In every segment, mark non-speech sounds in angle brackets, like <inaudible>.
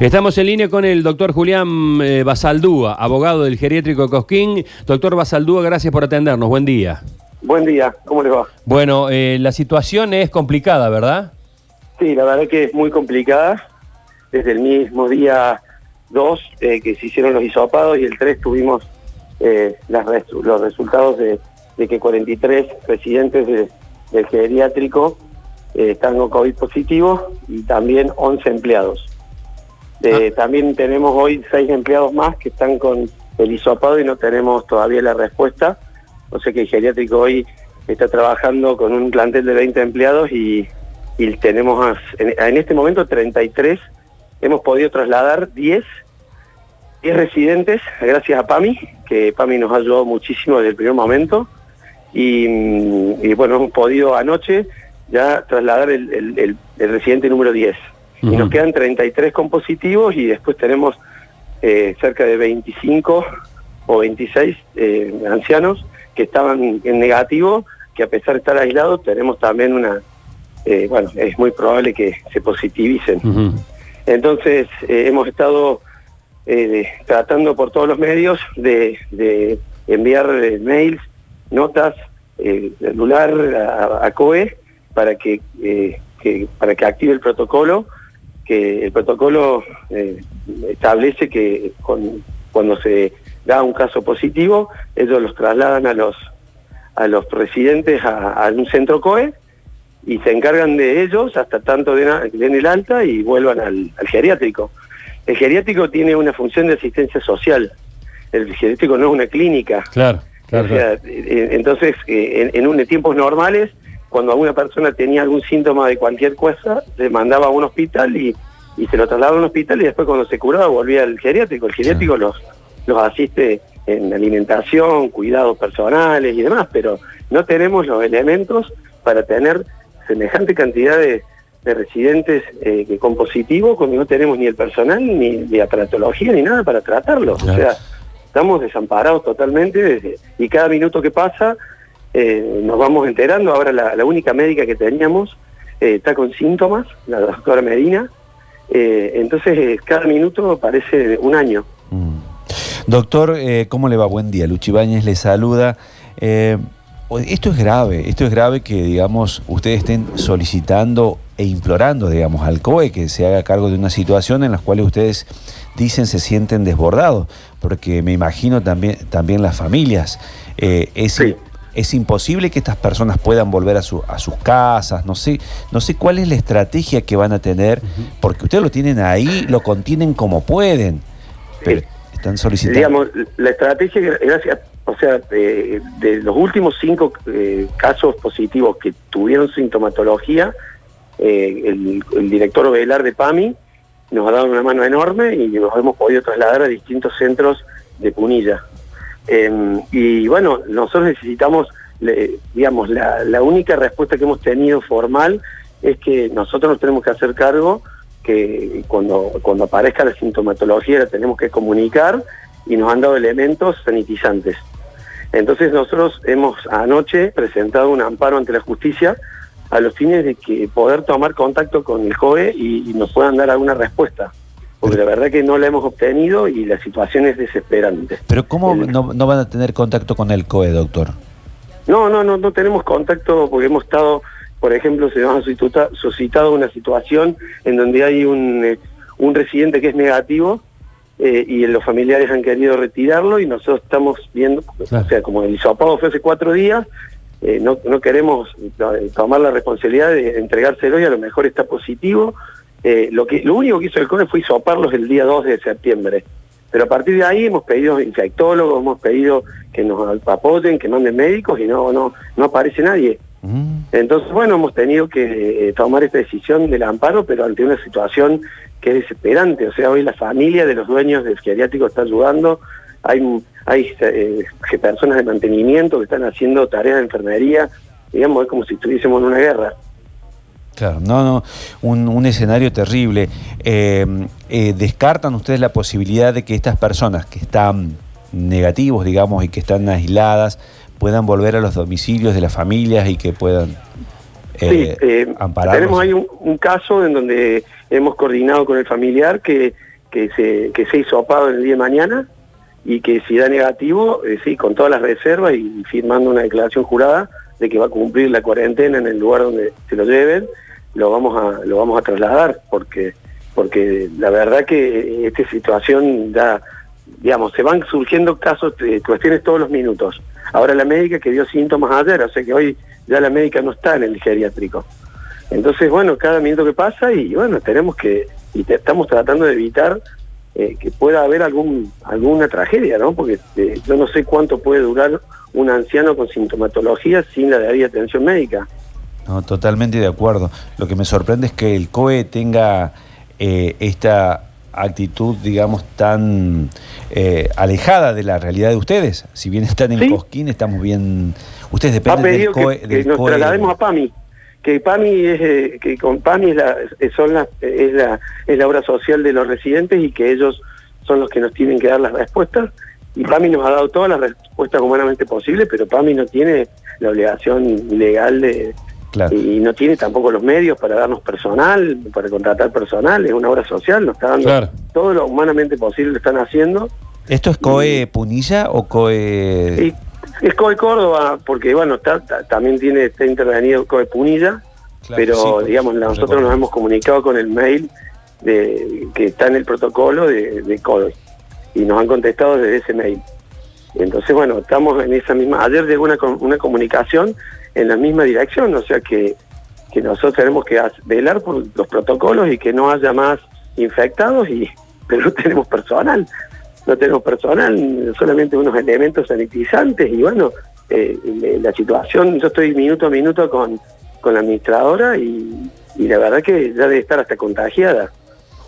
Estamos en línea con el doctor Julián eh, Basaldúa, abogado del geriátrico Cosquín. Doctor Basaldúa, gracias por atendernos. Buen día. Buen día, ¿cómo les va? Bueno, eh, la situación es complicada, ¿verdad? Sí, la verdad que es muy complicada. Desde el mismo día 2 eh, que se hicieron los hisopados y el 3 tuvimos eh, las los resultados de, de que 43 residentes de- del geriátrico están con COVID positivo y también 11 empleados. Eh, También tenemos hoy 6 empleados más que están con el hisopado y no tenemos todavía la respuesta. O sea que el geriátrico hoy está trabajando con un plantel de 20 empleados y, tenemos en, este momento 33. Hemos podido trasladar 10, 10 residentes gracias a PAMI, que PAMI nos ha ayudado muchísimo desde el primer momento. Y, mm, y bueno, hemos podido anoche ya trasladar el residente número 10. Y nos quedan 33 con positivos y después tenemos eh, cerca de 25 o 26 eh, ancianos que estaban en negativo, que a pesar de estar aislados tenemos también una, eh, bueno, es muy probable que se positivicen. Entonces hemos estado tratando por todos los medios de, de enviar mails, notas, celular a, a COE para que, que- para que active el protocolo, que el protocolo eh, establece que con- cuando se da un caso positivo, ellos los trasladan a los a los residentes a, a un centro COE y se encargan de ellos hasta tanto den, den el alta y vuelvan al, al geriátrico. El geriátrico tiene una función de asistencia social. El geriátrico no es una clínica. Claro, claro. O sea, claro. eh, entonces, eh, en, en en tiempos normales, cuando alguna persona tenía algún síntoma de cualquier cosa, se mandaba a un hospital y, y se lo trasladaba a un hospital y después cuando se curaba volvía al geriátrico. El geriátrico los, los asiste en alimentación, cuidados personales y demás, pero no tenemos los elementos para tener semejante cantidad de, de residentes eh, que con positivo, cuando no tenemos ni el personal, ni, ni aparatología, ni nada para tratarlos. Claro. O sea, estamos desamparados totalmente desde- y cada minuto que pasa eh, nos vamos enterando. Ahora la, la única médica que teníamos eh, está con síntomas, la doctora Medina. Eh, entonces cada minuto parece un año. Mm. Doctor, ¿cómo le va? Buen día. Luchi Báñez le saluda. Esto es grave, esto es grave que, digamos, ustedes estén solicitando e implorando, digamos, al COE que se haga cargo de una situación en la cual ustedes dicen se sienten desbordados, porque me imagino también, también las familias. Eh, es, Sí. Es imposible que estas personas puedan volver a, su- a sus casas, no sé, no sé cuál es la estrategia que van a tener, porque ustedes lo tienen ahí, lo contienen como pueden, pero Sí. están solicitando. Digamos, la estrategia, gracias, o sea, de, de los últimos cinco eh, casos positivos que tuvieron sintomatología, eh, el, el director Velar de PAMI nos ha dado una mano enorme y nos hemos podido trasladar a distintos centros de Punilla. Eh, y bueno, nosotros necesitamos, digamos, la, única respuesta que hemos tenido formal es que nosotros nos tenemos que hacer cargo que cuando, cuando aparezca la sintomatología la tenemos que comunicar y nos han dado elementos sanitizantes. Entonces nosotros hemos anoche presentado un amparo ante la justicia a los fines de que poder tomar contacto con el JOE y, y nos puedan dar alguna respuesta. Porque la verdad que no la hemos obtenido y la situación es desesperante. Pero ¿cómo El- no, no van a tener contacto con el COE, doctor? No, no, no, no tenemos contacto porque hemos estado, por ejemplo, se nos ha suscita- suscitado una situación en donde hay un, eh, un residente que es negativo eh, y los familiares han querido retirarlo y nosotros estamos viendo, Claro. o sea, como el hisopado fue hace cuatro días, eh, no, no queremos tomar la responsabilidad de entregárselo y a lo mejor está positivo. Eh, lo, que, lo único que hizo el CONE fue hisoparlos el día 2 de septiembre. Pero a partir de ahí hemos pedido infectólogos, hemos pedido que nos apoyen, que manden médicos y no, no, no aparece nadie. Mm. Entonces, bueno, hemos tenido que eh, tomar esta decisión del amparo, pero ante una situación que es desesperante. O sea, hoy la familia de los dueños del geriátrico está ayudando, hay, hay eh, personas de mantenimiento que están haciendo tareas de enfermería, digamos, es como si estuviésemos en una guerra. Claro, no, no, un, un escenario terrible. Eh, eh, ¿Descartan ustedes la posibilidad de que estas personas que están negativos, digamos, y que están aisladas, puedan volver a los domicilios de las familias y que puedan Sí, eh, eh, ampararlos? tenemos ahí un, un caso en donde hemos coordinado con el familiar que, que, se, que se hizo opado en el día de mañana y que si da negativo, eh, sí, con todas las reservas y firmando una declaración jurada de que va a cumplir la cuarentena en el lugar donde se lo lleven, lo vamos a, lo vamos a trasladar, porque, porque la verdad que esta situación da, digamos, se van surgiendo casos, de cuestiones todos los minutos. Ahora la médica que dio síntomas ayer, o sea que hoy ya la médica no está en el geriátrico. Entonces, bueno, cada minuto que pasa y bueno, tenemos que, y estamos tratando de evitar eh, que pueda haber algún alguna tragedia, ¿no? Porque eh, yo no sé cuánto puede durar un anciano con sintomatología sin la debida atención médica. No, totalmente de acuerdo. Lo que me sorprende es que el COE tenga eh, esta actitud, digamos, tan alejada de la realidad de ustedes. Si bien están en Cosquín, estamos bien... Ustedes dependen del COE. Que, que nos traslademos a PAMI que PAMI es, eh, que con PAMI es la, son la, es, la, es la obra social de los residentes y que ellos son los que nos tienen que dar las respuestas y PAMI nos ha dado todas las respuestas humanamente posibles, pero PAMI no tiene la obligación legal de y no tiene tampoco los medios para darnos personal, para contratar personal, es una obra social, nos está dando todo lo humanamente posible, lo están haciendo. ¿Esto es COE Punilla o COE...? Es COE Córdoba, porque bueno, está, también tiene está intervenido COE Punilla, pero digamos, nosotros nos hemos comunicado con el mail de que está en el protocolo de, de COE y nos han contestado desde ese mail. Entonces, bueno, estamos en esa misma... Ayer llegó una, comunicación en la misma dirección, o sea que, que nosotros tenemos que velar por los protocolos y que no haya más infectados, y <laughs> pero no tenemos personal no tenemos personal, solamente unos elementos sanitizantes y bueno, eh, la situación, yo estoy minuto a minuto con, con la administradora y, la verdad que ya debe estar hasta contagiada.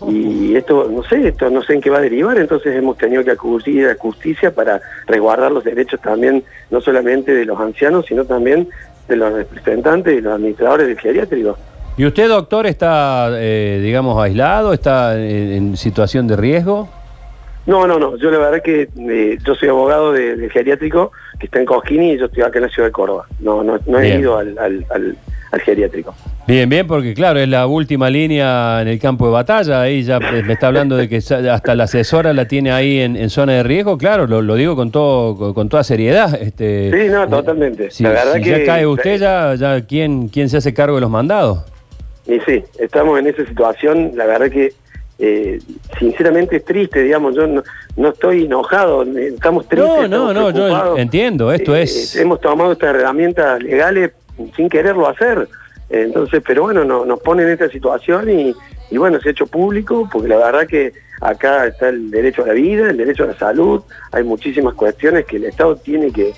<laughs> Y esto, no sé, esto no sé en qué va a derivar, entonces hemos tenido que acudir a justicia para resguardar los derechos también, no solamente de los ancianos, sino también de los representantes y los administradores del geriátrico. ¿Y usted, doctor, está, eh, digamos, aislado? ¿Está en situación de riesgo? No, no, no. Yo la verdad que eh, yo soy abogado de, geriátrico que está en Cosquini y yo estoy acá en la ciudad de Córdoba. No, no, no he ido al, geriátrico. Bien, bien, porque claro, es la última línea en el campo de batalla. Ahí ya me está hablando de que hasta la asesora la tiene ahí en, zona de riesgo. Claro, lo, digo con todo con toda seriedad. Este, sí, no, totalmente. Si, la verdad que, ya cae usted, ya, ya ¿quién, ¿quién se hace cargo de los mandados? Y sí, estamos en esa situación. La verdad que eh, sinceramente es triste, digamos, yo no, estoy enojado, estamos tristes. No, no, no, yo entiendo, esto eh, es... Hemos tomado estas herramientas legales sin quererlo hacer, entonces, pero bueno, no, nos pone en esta situación y, y bueno, se ha hecho público, porque la verdad que acá está el derecho a la vida, el derecho a la salud, hay muchísimas cuestiones que el Estado tiene que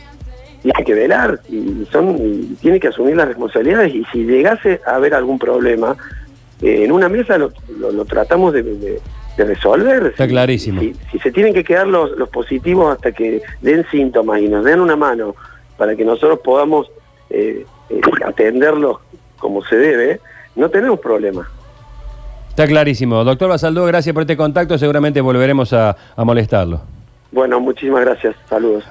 tiene que velar y son y tiene que asumir las responsabilidades y si llegase a haber algún problema eh, en una mesa lo, tratamos de, resolver. Está clarísimo. Si, se tienen que quedar los, positivos hasta que den síntomas y nos den una mano para que nosotros podamos eh, eh, atenderlos como se debe, no tenemos problema. Está clarísimo. Doctor Basaldó, gracias por este contacto. Seguramente volveremos a molestarlo. Bueno, muchísimas gracias. Saludos.